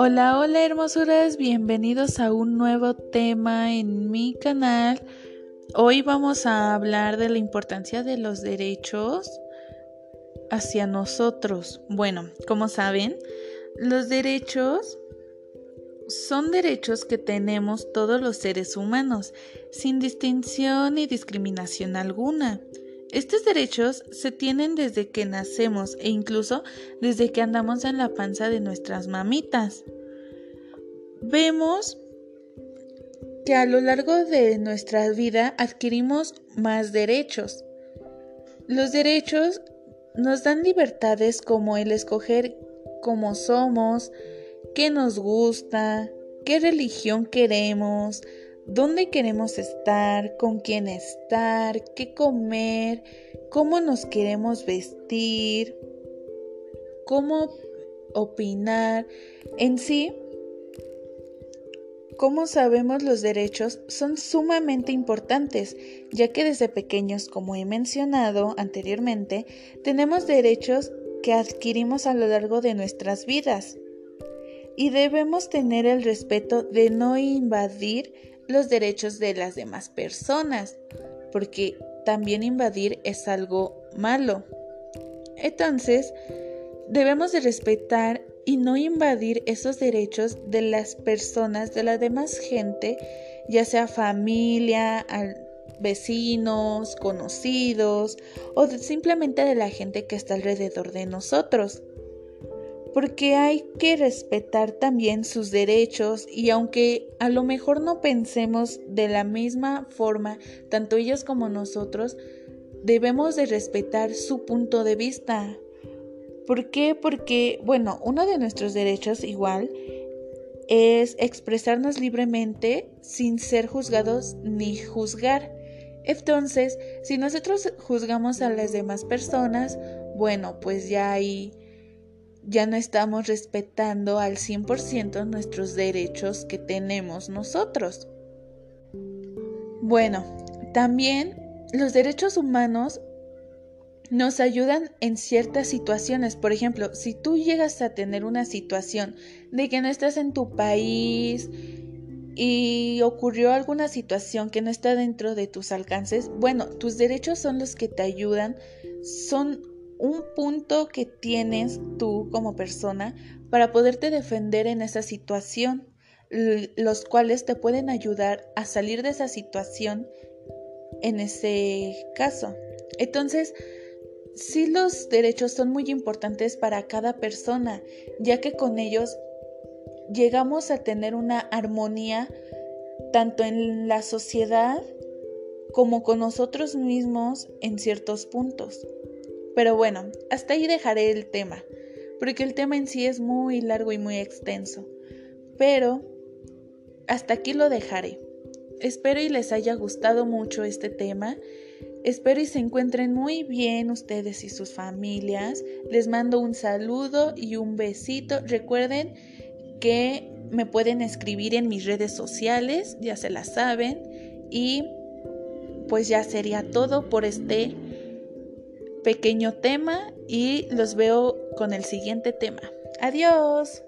Hola, hola hermosuras, bienvenidos a un nuevo tema en mi canal. Hoy vamos a hablar de la importancia de los derechos hacia nosotros. Bueno, como saben, los derechos son derechos que tenemos todos los seres humanos, sin distinción ni discriminación alguna. Estos derechos se tienen desde que nacemos e incluso desde que andamos en la panza de nuestras mamitas. Vemos que a lo largo de nuestra vida adquirimos más derechos. Los derechos nos dan libertades como el escoger cómo somos, qué nos gusta, qué religión queremos, dónde queremos estar, con quién estar, qué comer, cómo nos queremos vestir, cómo opinar. En sí, como sabemos los derechos son sumamente importantes, ya que desde pequeños, como he mencionado anteriormente, tenemos derechos que adquirimos a lo largo de nuestras vidas. Y debemos tener el respeto de no invadir los derechos de las demás personas, porque también invadir es algo malo. Entonces, debemos de respetar y no invadir esos derechos de las personas, de la demás gente, ya sea familia, vecinos, conocidos o simplemente de la gente que está alrededor de nosotros porque hay que respetar también sus derechos y aunque a lo mejor no pensemos de la misma forma, tanto ellos como nosotros, debemos de respetar su punto de vista. ¿Por qué? Porque, bueno, uno de nuestros derechos igual es expresarnos libremente sin ser juzgados ni juzgar. Entonces, si nosotros juzgamos a las demás personas, bueno, pues ya hay ya no estamos respetando al 100% nuestros derechos que tenemos nosotros. Bueno, también los derechos humanos nos ayudan en ciertas situaciones. Por ejemplo, si tú llegas a tener una situación de que no estás en tu país y ocurrió alguna situación que no está dentro de tus alcances, bueno, tus derechos son los que te ayudan, son un punto que tienes tú como persona para poderte defender en esa situación, los cuales te pueden ayudar a salir de esa situación en ese caso. Entonces, sí los derechos son muy importantes para cada persona, ya que con ellos llegamos a tener una armonía tanto en la sociedad como con nosotros mismos en ciertos puntos. Pero bueno, hasta ahí dejaré el tema, porque el tema en sí es muy largo y muy extenso. Pero hasta aquí lo dejaré. Espero y les haya gustado mucho este tema. Espero y se encuentren muy bien ustedes y sus familias. Les mando un saludo y un besito. Recuerden que me pueden escribir en mis redes sociales, ya se las saben. Y pues ya sería todo por este pequeño tema y los veo con el siguiente tema. Adiós.